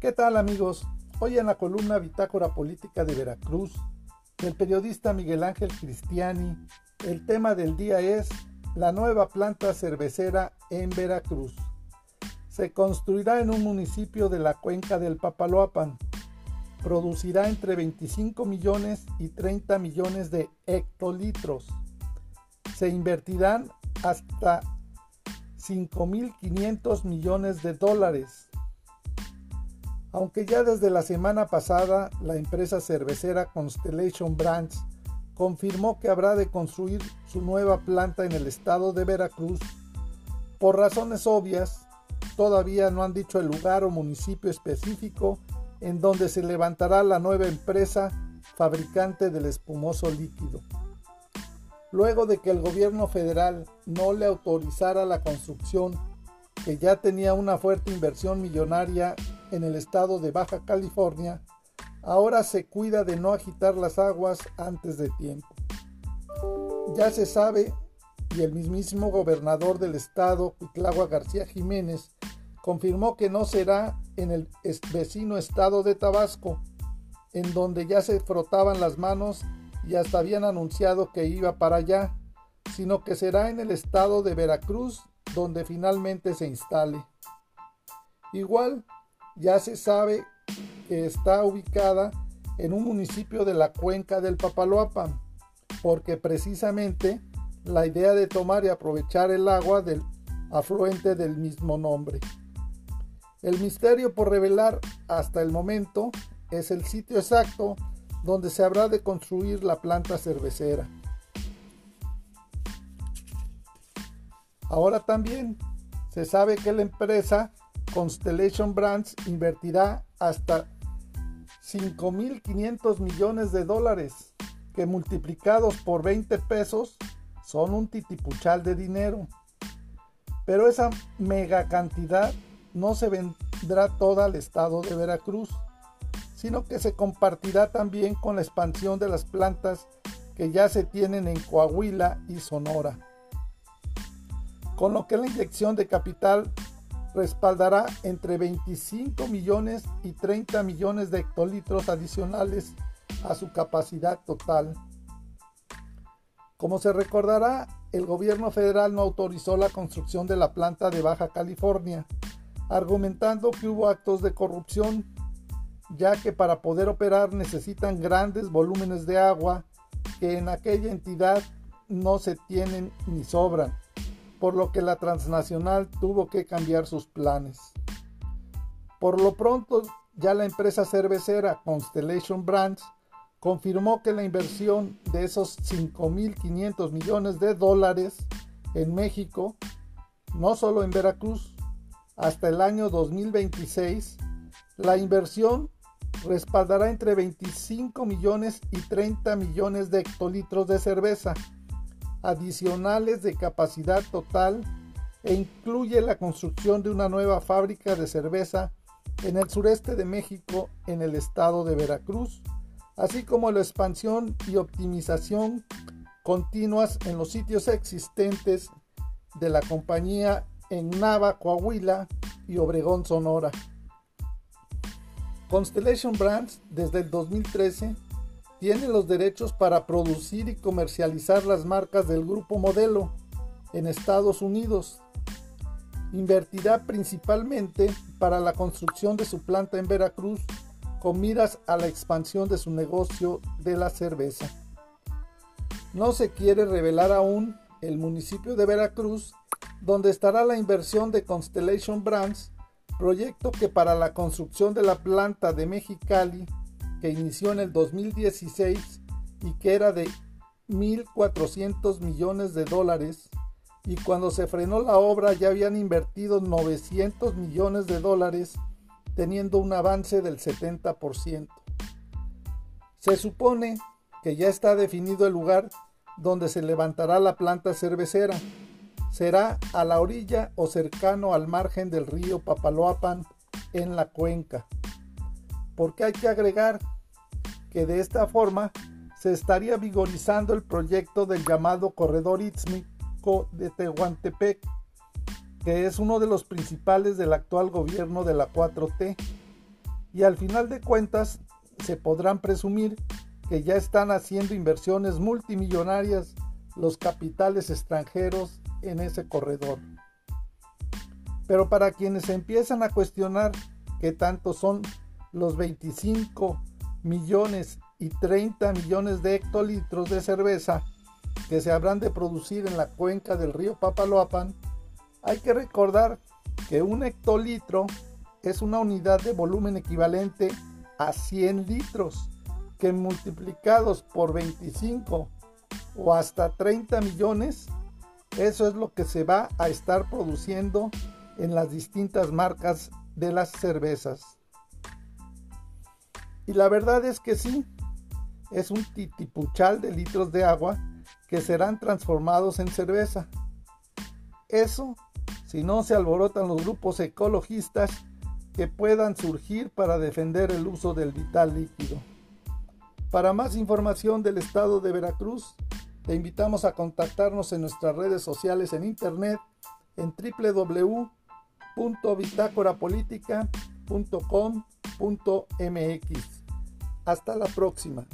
¿Qué tal amigos? Hoy en la columna Bitácora Política de Veracruz, del periodista Miguel Ángel Cristiani, el tema del día es la nueva planta cervecera en Veracruz. Se construirá en un municipio de la cuenca del Papaloapan. Producirá entre 25 millones y 30 millones de hectolitros. Se invertirán hasta 5.500 millones de dólares. Aunque ya desde la semana pasada la empresa cervecera Constellation Brands confirmó que habrá de construir su nueva planta en el estado de Veracruz, por razones obvias, todavía no han dicho el lugar o municipio específico en donde se levantará la nueva empresa fabricante del espumoso líquido. Luego de que el gobierno federal no le autorizara la construcción, que ya tenía una fuerte inversión millonaria en el estado de Baja California, ahora se cuida de no agitar las aguas antes de tiempo. Ya se sabe, y el mismísimo gobernador del estado, Cuitlagua García Jiménez, confirmó que no será en el vecino estado de Tabasco, en donde ya se frotaban las manos y hasta habían anunciado que iba para allá, sino que será en el estado de Veracruz donde finalmente se instale. Igual, ya se sabe que está ubicada en un municipio de la cuenca del Papaloapan, porque precisamente la idea de tomar y aprovechar el agua del afluente del mismo nombre. El misterio por revelar hasta el momento es el sitio exacto donde se habrá de construir la planta cervecera. Ahora también se sabe que la empresa Constellation Brands invertirá hasta 5.500 millones de dólares, que multiplicados por 20 pesos son un titipuchal de dinero. Pero esa mega cantidad no se vendrá toda al estado de Veracruz sino que se compartirá también con la expansión de las plantas que ya se tienen en Coahuila y Sonora. Con lo que la inyección de capital respaldará entre 25 millones y 30 millones de hectolitros adicionales a su capacidad total. Como se recordará, el gobierno federal no autorizó la construcción de la planta de Baja California, argumentando que hubo actos de corrupción ya que para poder operar necesitan grandes volúmenes de agua que en aquella entidad no se tienen ni sobran, por lo que la transnacional tuvo que cambiar sus planes. Por lo pronto, ya la empresa cervecera Constellation Brands confirmó que la inversión de esos 5.500 millones de dólares en México, no solo en Veracruz, hasta el año 2026, la inversión respaldará entre 25 millones y 30 millones de hectolitros de cerveza adicionales de capacidad total e incluye la construcción de una nueva fábrica de cerveza en el sureste de México en el estado de Veracruz, así como la expansión y optimización continuas en los sitios existentes de la compañía en Nava, Coahuila y Obregón, Sonora. Constellation Brands desde el 2013 tiene los derechos para producir y comercializar las marcas del grupo modelo en Estados Unidos. Invertirá principalmente para la construcción de su planta en Veracruz con miras a la expansión de su negocio de la cerveza. No se quiere revelar aún el municipio de Veracruz donde estará la inversión de Constellation Brands proyecto que para la construcción de la planta de Mexicali, que inició en el 2016 y que era de 1.400 millones de dólares, y cuando se frenó la obra ya habían invertido 900 millones de dólares, teniendo un avance del 70%. Se supone que ya está definido el lugar donde se levantará la planta cervecera, será a la orilla o cercano al margen del río Papaloapan en la cuenca. Porque hay que agregar que de esta forma se estaría vigorizando el proyecto del llamado Corredor Istmico de Tehuantepec, que es uno de los principales del actual gobierno de la 4T, y al final de cuentas se podrán presumir que ya están haciendo inversiones multimillonarias los capitales extranjeros en ese corredor. Pero para quienes empiezan a cuestionar qué tanto son los 25 millones y 30 millones de hectolitros de cerveza que se habrán de producir en la cuenca del río Papaloapan, hay que recordar que un hectolitro es una unidad de volumen equivalente a 100 litros, que multiplicados por 25 o hasta 30 millones, eso es lo que se va a estar produciendo en las distintas marcas de las cervezas. Y la verdad es que sí, es un titipuchal de litros de agua que serán transformados en cerveza. Eso si no se alborotan los grupos ecologistas que puedan surgir para defender el uso del vital líquido. Para más información del estado de Veracruz, te invitamos a contactarnos en nuestras redes sociales en internet en www.bitácorapolítica.com.mx. Hasta la próxima.